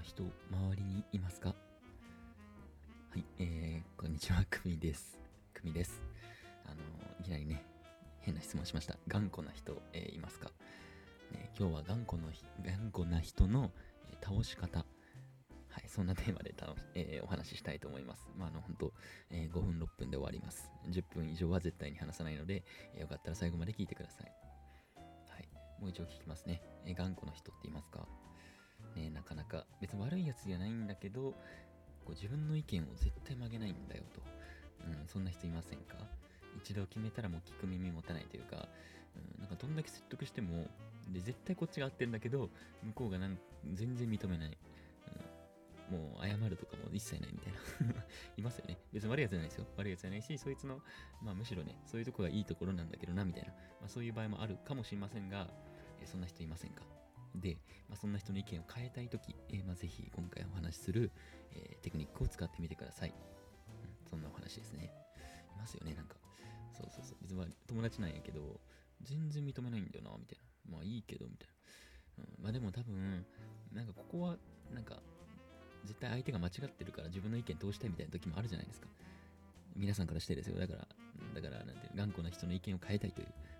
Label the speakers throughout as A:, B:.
A: な人、周りにいますか？はい、えー、こんにちは、くみです。くみです。あのいきなりね、変な質問しました。頑固な人、えー、いますか、ね、今日は頑固の頑固な人の、えー、倒し方。はい、そんなテーマで、えー、お話ししたいと思います。まあ、あの、本当、えー、5分、6分で終わります。10分以上は絶対に話さないので、えー、よかったら最後まで聞いてください。はい、もう一度聞きますね。えー、頑固な人っていますか？ね、なかなか別に悪いやつじゃないんだけどこう自分の意見を絶対曲げないんだよと、うん、そんな人いませんか？一度決めたらもう聞く耳持たないというか、うん、なんかどんだけ説得してもで絶対こっちが合ってんだけど向こうがなん全然認めない、うん、もう謝るとかも一切ないみたいな。いますよね。別に悪いやつじゃないですよ。悪いやつじゃないしそいつのまあむしろねそういうとこがいいところなんだけどなみたいな、まあ、そういう場合もあるかもしれませんがそんな人いませんか、そんな人の意見を変えたいとき、えー、まあ、ぜひ今回お話しする、えー、テクニックを使ってみてください、うん。そんなお話ですね。いますよね、なんか。そうそうそう。別に友達なんやけど、全然認めないんだよな、みたいな。まあいいけど、みたいな。うん、まあでも多分、なんかここは、なんか、絶対相手が間違ってるから自分の意見通したいみたいな時もあるじゃないですか。皆さんからしてですよ。だから、だから、なんて、頑固な人の意見を変えたいという。はい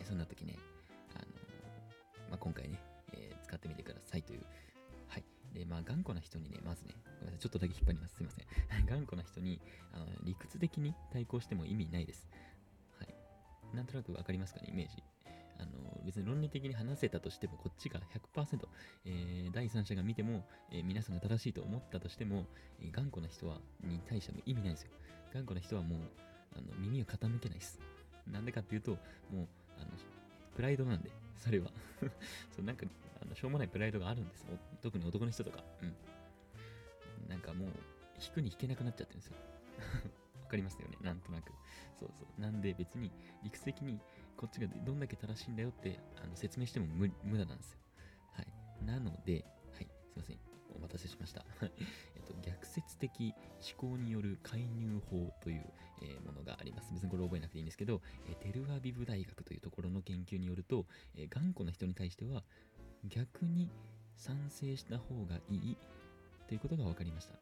A: えそんな時ね、あのまあ、今回ね、という。はい。で、まあ、頑固な人にね、まずね、ごめんなさい、ちょっとだけ引っ張ります。すいません。頑固な人に、あの、理屈的に対抗しても意味ないです。はい。なんとなくわかりますかね、イメージ。あの、別に論理的に話せたとしても、こっちが100%、えー、第三者が見ても、えー、皆さんが正しいと思ったとしても、えー、頑固な人は、に対しても意味ないですよ。頑固な人はもう、あの、耳を傾けないです。なんでかっていうと、もう、あの、プライドなんで、それは そう、なんか、あのしょうもないプライドがあるんです。特に男の人とか。うん。なんかもう、引くに引けなくなっちゃってるんですよ。わかりますよね。なんとなく。そうそう。なんで別に理屈的にこっちがどんだけ正しいんだよってあの説明しても無駄なんですよ。はい。なので、はい。すいません。お待たせしました。えっと、逆説的思考による介入法という、えー、ものがあります。別にこれ覚えなくていいんですけど、え、テルアビブ大学というところの研究によると、え、頑固な人に対しては逆に賛成した方がいいということが分かりました。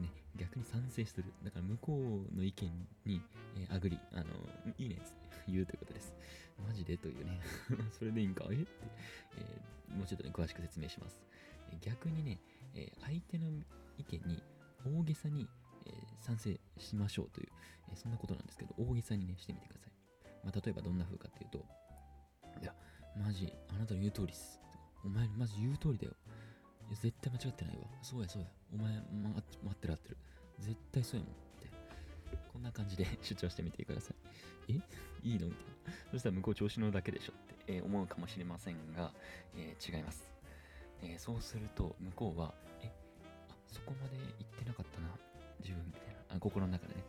A: ね、逆に賛成する。だから向こうの意見に、えー、アグリ、あの、いいねって言うということです。マジでというね。それでいいんか？え？って、えー、もうちょっとね、詳しく説明します。逆にね、えー、相手の意見に大げさに、賛成しましょうという、えそんなことなんですけど、大げさにね、してみてください。まあ、例えばどんな風かっていうと、いや、マジ、あなたの言う通りっす。お前マジ言う通りだよ。いや、絶対間違ってないわ。そうや、そうや。お前、ま、待ってる合ってる。絶対そうやもん。って。こんな感じで 主張してみてください。え？いいの？みたいな。そしたら向こう調子のだけでしょって、えー、思うかもしれませんが、えー、違います。えー、そうすると、向こうは、え、あ、そこまで言ってなかったな。心の中でね。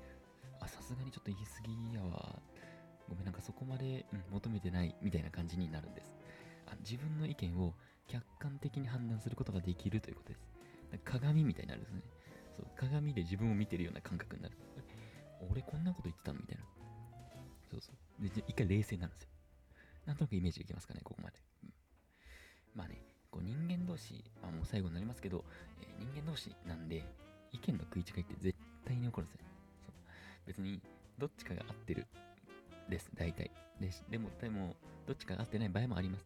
A: あ、さすがにちょっと言い過ぎやわ。ごめん、なんかそこまで、うん、求めてないみたいな感じになるんです。あ自分の意見を客観的に判断することができるということです。鏡みたいになるんですね。そう鏡で自分を見てるような感覚になる。俺こんなこと言ってたのみたいな。そうそう。で、一回冷静になるんですよ。なんとなくイメージできますかね、ここまで。うん、まあね、こう人間同士、まあもう最後になりますけど、えー、人間同士なんで、意見の食い違いって絶対に起こるんですよ。そう別に、どっちかが合ってるです、大体。ででも、でも、どっちかが合ってない場合もあります。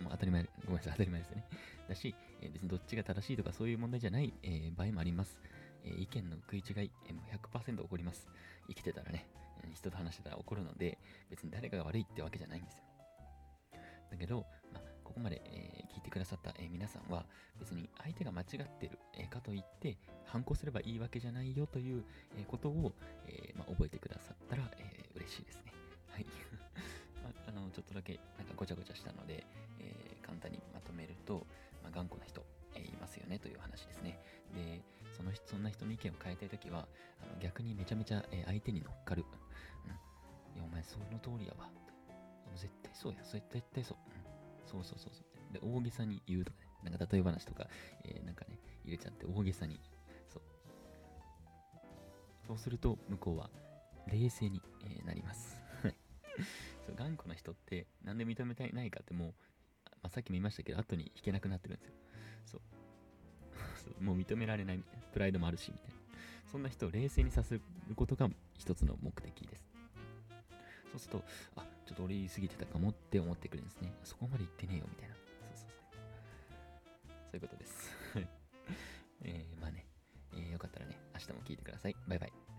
A: もう当たり前、ごめんなさい、当たり前ですよね。だし、えー、別にどっちが正しいとかそういう問題じゃない、えー、場合もあります。えー、意見の食い違い、えー、もう100%起こります。生きてたらね、人と話してたら起こるので、別に誰かが悪いってわけじゃないんですよ。だけど、ここまで、えー、聞いてくださった、えー、皆さんは、別に相手が間違ってる、えー、かといって、反抗すればいいわけじゃないよという、えことを、えま、覚えてくださったら、え嬉しいですね。はい。まあ、の、ちょっとだけなんかごちゃごちゃしたので、え、簡単にまとめると、ま、頑固な人、え、いますよねという話ですね。で、そのそんな人の意見を変えたいときは、あの逆にめちゃめちゃ、え、相手に乗っかる。うん。いや、お前その通りやわ。絶対そうや。絶対そう。うん。そうそうそうそう。で、大げさに言うとかね。なんか例え話とか、えー、なんかね、入れちゃって大げさに。そう。そうすると、向こうは冷静に、えー、なります。そう頑固な人ってなんで認めたいないかってもう、まあ、さっきも言いましたけど後に引けなくなってるんですよそう。そうもう認められないプライドもあるし、みたいな。そんな人を冷静にさせることが一つの目的です。そうすると、あ、ちょっと俺言い過ぎてたかもって思ってくるんですね。そこまで言ってねえよ、みたいな。そうそうそう。そういうことです。えー、まあね、えー、よかったらね、明日も聞いてください。バイバイ。